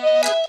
Música